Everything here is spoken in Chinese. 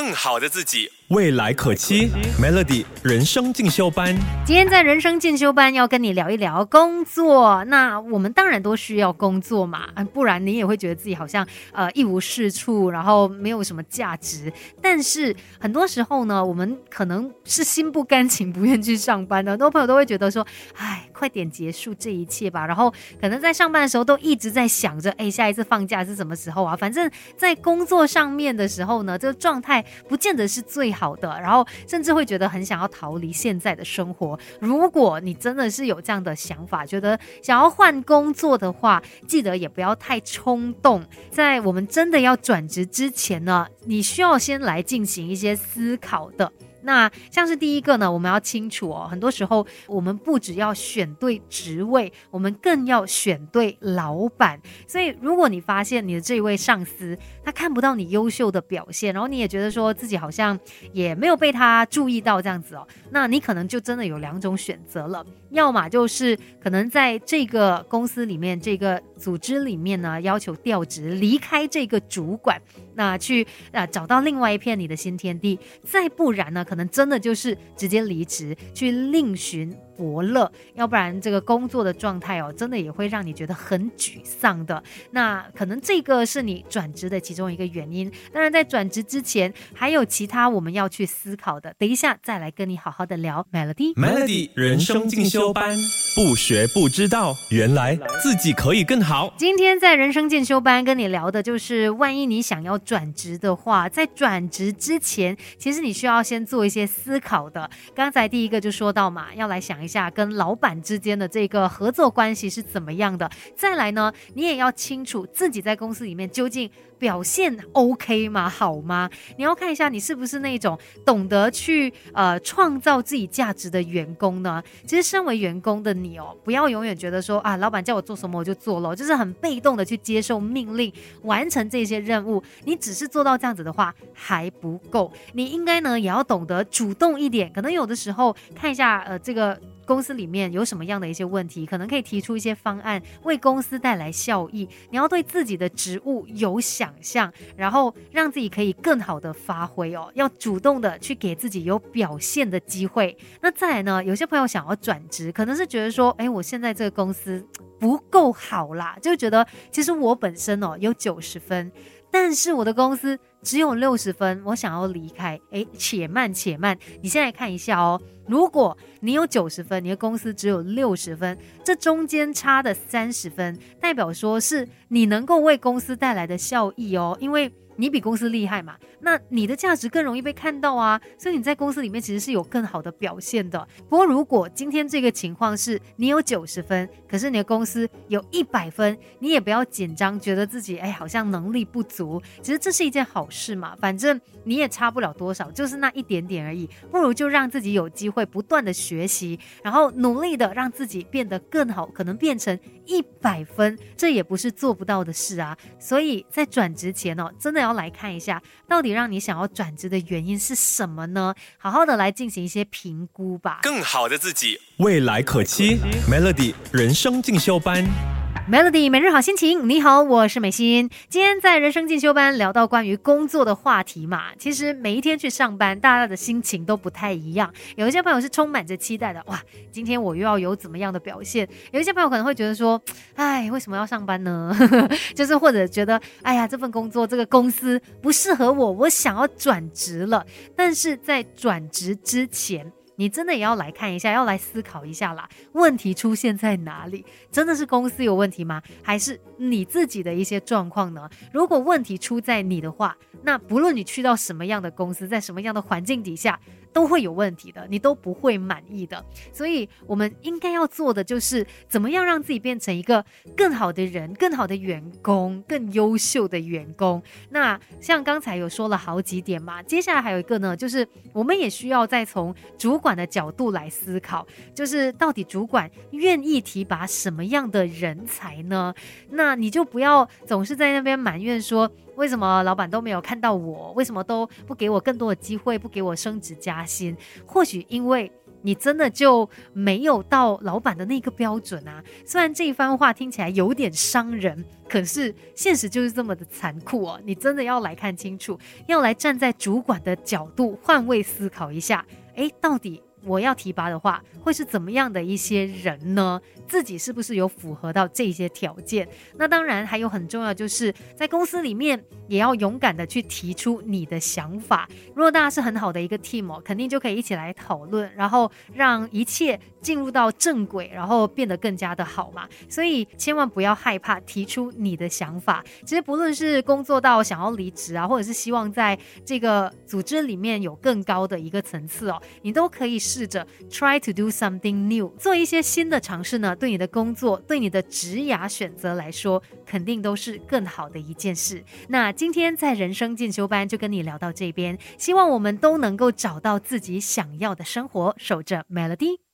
更好的自己。未来可期，Melody 人生进修班。今天在人生进修班要跟你聊一聊工作。那我们当然都需要工作嘛，不然你也会觉得自己好像呃一无是处，然后没有什么价值。但是很多时候呢，我们可能是心不甘情不愿去上班的。很多朋友都会觉得说，哎，快点结束这一切吧。然后可能在上班的时候都一直在想着，哎，下一次放假是什么时候啊？反正在工作上面的时候呢，这个状态不见得是最好。的，然后甚至会觉得很想要逃离现在的生活。如果你真的是有这样的想法，觉得想要换工作的话，记得也不要太冲动。在我们真的要转职之前呢，你需要先来进行一些思考的。那像是第一个呢，我们要清楚哦，很多时候我们不只要选对职位，我们更要选对老板。所以，如果你发现你的这位上司他看不到你优秀的表现，然后你也觉得说自己好像也没有被他注意到这样子哦，那你可能就真的有两种选择了，要么就是可能在这个公司里面、这个组织里面呢，要求调职，离开这个主管，那去啊找到另外一片你的新天地。再不然呢？可能真的就是直接离职，去另寻。伯乐，要不然这个工作的状态哦，真的也会让你觉得很沮丧的。那可能这个是你转职的其中一个原因。当然，在转职之前，还有其他我们要去思考的。等一下再来跟你好好的聊。Melody，Melody 人生进修班，不学不知道，原来自己可以更好。今天在人生进修班跟你聊的就是，万一你想要转职的话，在转职之前，其实你需要先做一些思考的。刚才第一个就说到嘛，要来想一。下跟老板之间的这个合作关系是怎么样的？再来呢，你也要清楚自己在公司里面究竟。表现 OK 吗？好吗？你要看一下你是不是那种懂得去呃创造自己价值的员工呢？其实身为员工的你哦，不要永远觉得说啊，老板叫我做什么我就做了，就是很被动的去接受命令，完成这些任务。你只是做到这样子的话还不够，你应该呢也要懂得主动一点。可能有的时候看一下呃这个公司里面有什么样的一些问题，可能可以提出一些方案，为公司带来效益。你要对自己的职务有想。象，然后让自己可以更好的发挥哦，要主动的去给自己有表现的机会。那再来呢，有些朋友想要转职，可能是觉得说，哎，我现在这个公司不够好啦，就觉得其实我本身哦有九十分，但是我的公司只有六十分，我想要离开。哎，且慢且慢，你现在看一下哦。如果你有九十分，你的公司只有六十分，这中间差的三十分，代表说是你能够为公司带来的效益哦，因为。你比公司厉害嘛？那你的价值更容易被看到啊，所以你在公司里面其实是有更好的表现的。不过如果今天这个情况是你有九十分，可是你的公司有一百分，你也不要紧张，觉得自己哎好像能力不足。其实这是一件好事嘛，反正你也差不了多少，就是那一点点而已。不如就让自己有机会不断的学习，然后努力的让自己变得更好，可能变成一百分，这也不是做不到的事啊。所以在转职前哦，真的要。来看一下，到底让你想要转职的原因是什么呢？好好的来进行一些评估吧。更好的自己，未来可期。Melody 人生进修班。Melody 每日好心情，你好，我是美心。今天在人生进修班聊到关于工作的话题嘛，其实每一天去上班，大家的心情都不太一样。有一些朋友是充满着期待的，哇，今天我又要有怎么样的表现？有一些朋友可能会觉得说，哎，为什么要上班呢？就是或者觉得，哎呀，这份工作这个公司不适合我，我想要转职了。但是在转职之前，你真的也要来看一下，要来思考一下啦。问题出现在哪里？真的是公司有问题吗？还是你自己的一些状况呢？如果问题出在你的话，那不论你去到什么样的公司，在什么样的环境底下。都会有问题的，你都不会满意的。所以，我们应该要做的就是怎么样让自己变成一个更好的人、更好的员工、更优秀的员工。那像刚才有说了好几点嘛，接下来还有一个呢，就是我们也需要再从主管的角度来思考，就是到底主管愿意提拔什么样的人才呢？那你就不要总是在那边埋怨说。为什么老板都没有看到我？为什么都不给我更多的机会，不给我升职加薪？或许因为你真的就没有到老板的那个标准啊。虽然这一番话听起来有点伤人，可是现实就是这么的残酷哦。你真的要来看清楚，要来站在主管的角度换位思考一下，诶，到底。我要提拔的话，会是怎么样的一些人呢？自己是不是有符合到这些条件？那当然还有很重要，就是在公司里面也要勇敢的去提出你的想法。如果大家是很好的一个 team，肯定就可以一起来讨论，然后让一切进入到正轨，然后变得更加的好嘛。所以千万不要害怕提出你的想法。其实不论是工作到想要离职啊，或者是希望在这个组织里面有更高的一个层次哦，你都可以。试着 try to do something new，做一些新的尝试呢，对你的工作，对你的职涯选择来说，肯定都是更好的一件事。那今天在人生进修班就跟你聊到这边，希望我们都能够找到自己想要的生活，守着 melody。